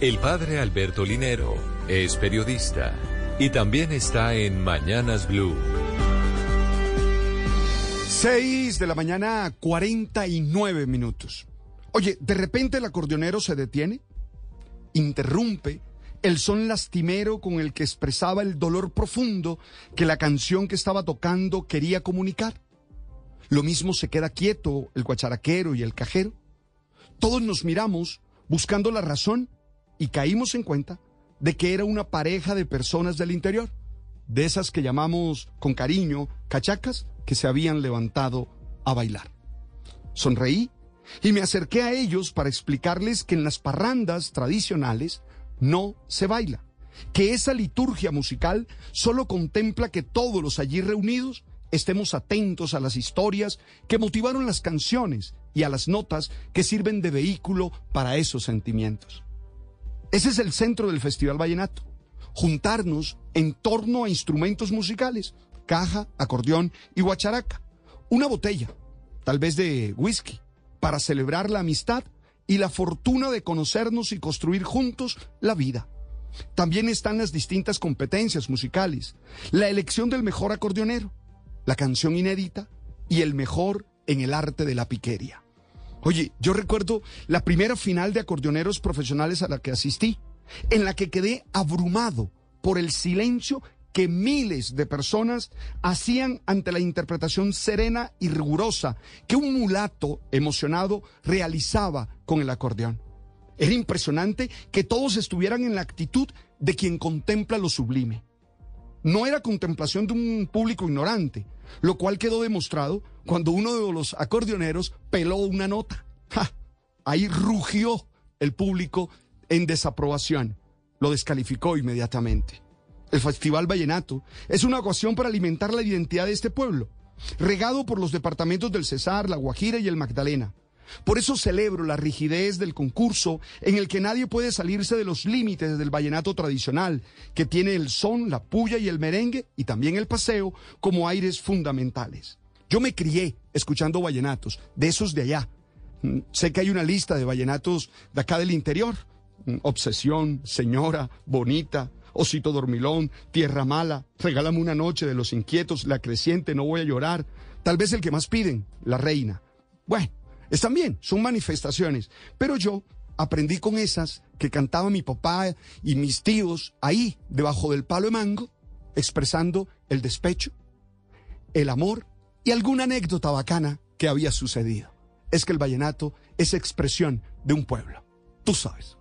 El padre Alberto Linero es periodista y también está en Mañanas Blue. 6 de la mañana, 49 minutos. Oye, de repente el acordeonero se detiene, interrumpe el son lastimero con el que expresaba el dolor profundo que la canción que estaba tocando quería comunicar. Lo mismo se queda quieto el guacharaquero y el cajero. Todos nos miramos buscando la razón y caímos en cuenta de que era una pareja de personas del interior, de esas que llamamos con cariño cachacas, que se habían levantado a bailar. Sonreí y me acerqué a ellos para explicarles que en las parrandas tradicionales no se baila, que esa liturgia musical solo contempla que todos los allí reunidos estemos atentos a las historias que motivaron las canciones y a las notas que sirven de vehículo para esos sentimientos. Ese es el centro del Festival Vallenato, juntarnos en torno a instrumentos musicales, caja, acordeón y guacharaca, una botella, tal vez de whisky, para celebrar la amistad y la fortuna de conocernos y construir juntos la vida. También están las distintas competencias musicales, la elección del mejor acordeonero, la canción inédita y el mejor en el arte de la piquería. Oye, yo recuerdo la primera final de acordeoneros profesionales a la que asistí, en la que quedé abrumado por el silencio que miles de personas hacían ante la interpretación serena y rigurosa que un mulato emocionado realizaba con el acordeón. Era impresionante que todos estuvieran en la actitud de quien contempla lo sublime. No era contemplación de un público ignorante, lo cual quedó demostrado cuando uno de los acordeoneros peló una nota. Ahí rugió el público en desaprobación. Lo descalificó inmediatamente. El Festival Vallenato es una ocasión para alimentar la identidad de este pueblo, regado por los departamentos del Cesar, la Guajira y el Magdalena. Por eso celebro la rigidez del concurso en el que nadie puede salirse de los límites del vallenato tradicional, que tiene el son, la puya y el merengue y también el paseo como aires fundamentales. Yo me crié escuchando vallenatos, de esos de allá. Mm, sé que hay una lista de vallenatos de acá del interior. Mm, Obsesión, Señora, Bonita, Osito Dormilón, Tierra Mala, Regálame una noche de los inquietos, La Creciente, No voy a llorar. Tal vez el que más piden, La Reina. Bueno, están bien, son manifestaciones, pero yo aprendí con esas que cantaba mi papá y mis tíos ahí, debajo del palo de mango, expresando el despecho, el amor y alguna anécdota bacana que había sucedido. Es que el vallenato es expresión de un pueblo. Tú sabes.